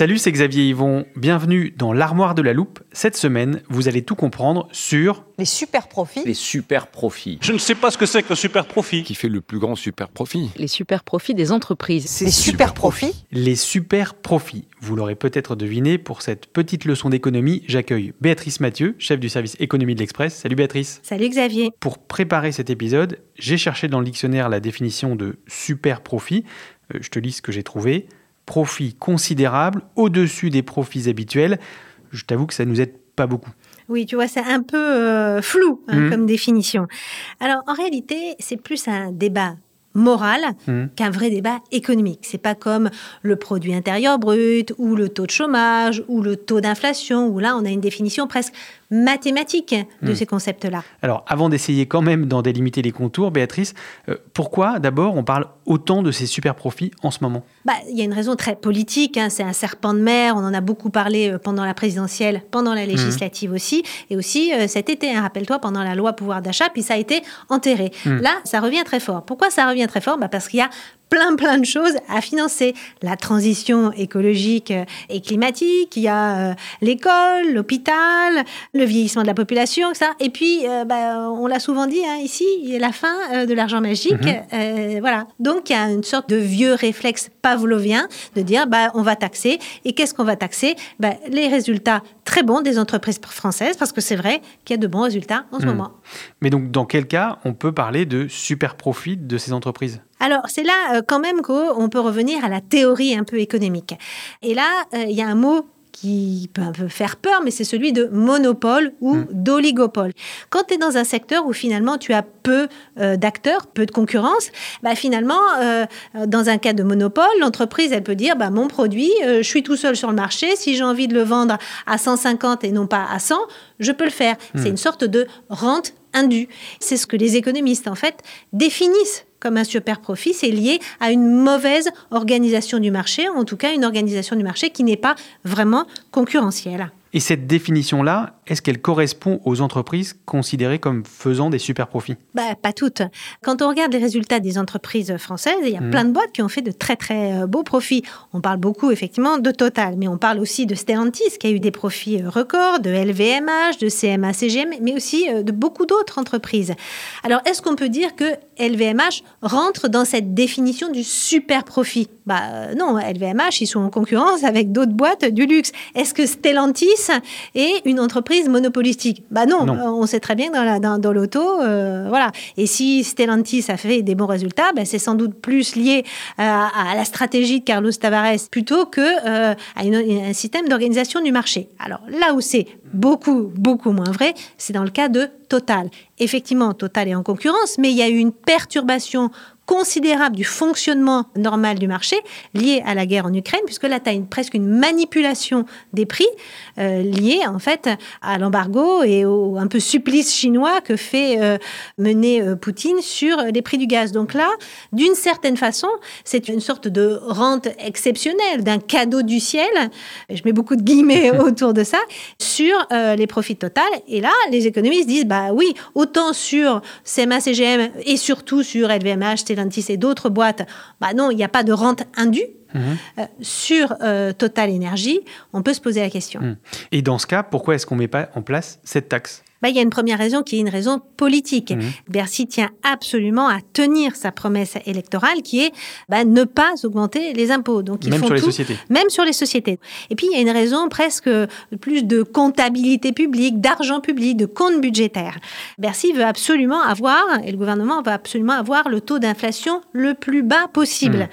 Salut, c'est Xavier Yvon. Bienvenue dans l'armoire de la loupe. Cette semaine, vous allez tout comprendre sur Les super profits. Les super profits. Je ne sais pas ce que c'est que le super profit. Qui fait le plus grand super profit les super profits des entreprises. Les super profits. les super profits. Vous l'aurez peut-être deviné, pour cette petite leçon d'économie, j'accueille Béatrice Mathieu, chef du service économie de l'Express. Salut Béatrice. Salut Xavier. Pour préparer cet épisode, j'ai cherché dans le dictionnaire la définition de super profit. Euh, je te lis ce que j'ai trouvé. Profit considérable au-dessus des profits habituels. Je t'avoue que ça nous aide pas beaucoup. Oui, tu vois, c'est un peu euh, flou hein, Mhm. comme définition. Alors, en réalité, c'est plus un débat moral Mhm. qu'un vrai débat économique. C'est pas comme le produit intérieur brut ou le taux de chômage ou le taux d'inflation où là, on a une définition presque mathématique de Mhm. ces concepts-là. Alors, avant d'essayer quand même d'en délimiter les contours, Béatrice, euh, pourquoi d'abord on parle autant de ces super profits en ce moment? Bah, il y a une raison très politique, hein, c'est un serpent de mer, on en a beaucoup parlé euh, pendant la présidentielle, pendant la législative aussi, et aussi euh, cet été, hein, rappelle-toi, pendant la loi pouvoir d'achat, puis ça a été enterré. Là, ça revient très fort. Pourquoi ça revient très fort? Bah, Parce qu'il y a plein plein de choses à financer. La transition écologique et climatique, il y a euh, l'école, l'hôpital, le vieillissement de la population, ça. Et puis, euh, bah, on l'a souvent dit hein, ici, il y a la fin euh, de l'argent magique. Euh, voilà. Donc, il y a une sorte de vieux réflexe pavlovien de dire, bah, on va taxer. Et qu'est-ce qu'on va taxer? Bah, Les résultats très bons des entreprises françaises, parce que c'est vrai qu'il y a de bons résultats en ce Mhm. moment. Mais donc, dans quel cas on peut parler de super profit de ces entreprises? Alors, c'est là euh, quand même qu'on peut revenir à la théorie un peu économique. Et là, euh, il y a un mot qui peut un peu faire peur, mais c'est celui de monopole ou d'oligopole. Quand tu es dans un secteur où finalement tu as peu euh, d'acteurs, peu de concurrence, bah, finalement, euh, dans un cas de monopole, l'entreprise, elle peut dire, bah, mon produit, euh, je suis tout seul sur le marché, si j'ai envie de le vendre à 150 et non pas à 100, je peux le faire. C'est une sorte de rente indue. C'est ce que les économistes, en fait, définissent comme un super profit, c'est lié à une mauvaise organisation du marché, en tout cas une organisation du marché qui n'est pas vraiment concurrentielle. Et cette définition-là, est-ce qu'elle correspond aux entreprises considérées comme faisant des super profits Bah, pas toutes. Quand on regarde les résultats des entreprises françaises, il y a plein de boîtes qui ont fait de très très euh, beaux profits. On parle beaucoup effectivement de Total, mais on parle aussi de Stellantis qui a eu des profits euh, records, de LVMH, de CMA CGM, mais aussi euh, de beaucoup d'autres entreprises. Alors, est-ce qu'on peut dire que LVMH rentre dans cette définition du super profit Bah euh, non, LVMH, ils sont en concurrence avec d'autres boîtes du luxe. Est-ce que Stellantis est une entreprise monopolistique? Bah non, Non. On sait très bien que dans, la- dans, dans l'auto, euh, voilà. Et si Stellantis a fait des bons résultats, bah, c'est sans doute plus lié euh, à, la stratégie de Carlos Tavares plutôt que euh, à une- un système d'organisation du marché. Alors là où c'est beaucoup, beaucoup moins vrai, c'est dans le cas de Total. Effectivement, Total est en concurrence, mais il y a eu une perturbation considérable du fonctionnement normal du marché lié à la guerre en Ukraine, puisque là, tu as une, presque une manipulation des prix euh, liée en fait à l'embargo et au un peu supplice chinois que fait euh, mener euh, Poutine sur les prix du gaz. Donc là, d'une certaine façon, c'est une sorte de rente exceptionnelle, d'un cadeau du ciel, je mets beaucoup de guillemets autour de ça, sur euh, les profits total. Et là, les économistes disent, bah oui, autant sur CMA, CGM et surtout sur LVMH, Stellantis et d'autres boîtes, bah non, il n'y a pas de rente indue. Mhm. Euh, sur euh, Total Énergie, on peut se poser la question. Mhm. Et dans ce cas, pourquoi est-ce qu'on ne met pas en place cette taxe? Bah, il y a une première raison qui est une raison politique. Mhm. Bercy tient absolument à tenir sa promesse électorale qui est bah, ne pas augmenter les impôts. Donc, ils Même font sur les tout, sociétés. Même sur les sociétés. Et puis, il y a une raison presque plus de comptabilité publique, d'argent public, de compte budgétaire. Bercy veut absolument avoir, et le gouvernement veut absolument avoir le taux d'inflation le plus bas possible. Mhm.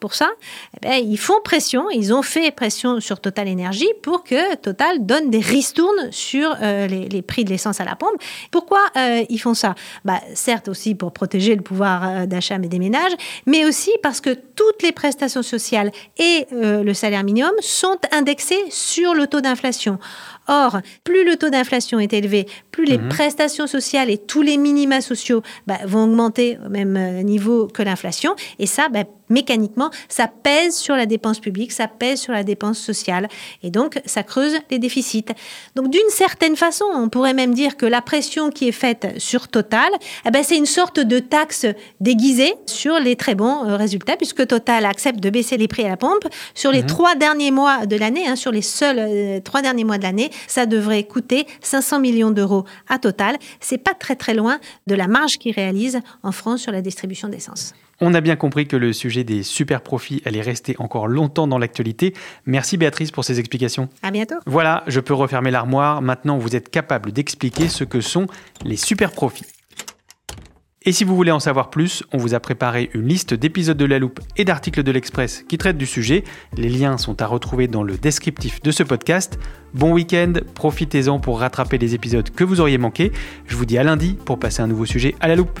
Pour ça, eh ben, ils font pression, ils ont fait pression sur Total Énergie pour que Total donne des ristournes sur euh, les, les prix de l'essence à la pompe. Pourquoi euh, ils font ça? Bah, Certes aussi pour protéger le pouvoir euh, d'achat des ménages, mais aussi parce que toutes les prestations sociales et euh, le salaire minimum sont indexés sur le taux d'inflation. Or, plus le taux d'inflation est élevé, plus les prestations sociales et tous les minima sociaux bah, vont augmenter au même niveau que l'inflation. Et ça, bah, mécaniquement, ça pèse sur la dépense publique, ça pèse sur la dépense sociale. Et donc, ça creuse les déficits. Donc, d'une certaine façon, on pourrait même dire que la pression qui est faite sur Total, eh ben, c'est une sorte de taxe déguisée sur les très bons euh, résultats, puisque Total accepte de baisser les prix à la pompe. Sur les trois derniers mois de l'année, hein, sur les seuls euh, trois derniers mois de l'année, ça devrait coûter 500 millions d'euros à Total. C'est pas très très loin de la marge qu'ils réalisent en France sur la distribution d'essence. On a bien compris que le sujet des super profits allait rester encore longtemps dans l'actualité. Merci Béatrice pour ces explications. À bientôt. Voilà, je peux refermer l'armoire. Maintenant, vous êtes capable d'expliquer ce que sont les super profits. Et si vous voulez en savoir plus, on vous a préparé une liste d'épisodes de La Loupe et d'articles de l'Express qui traitent du sujet. Les liens sont à retrouver dans le descriptif de ce podcast. Bon week-end, profitez-en pour rattraper les épisodes que vous auriez manqués. Je vous dis à lundi pour passer un nouveau sujet à La Loupe.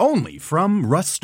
Only from Rust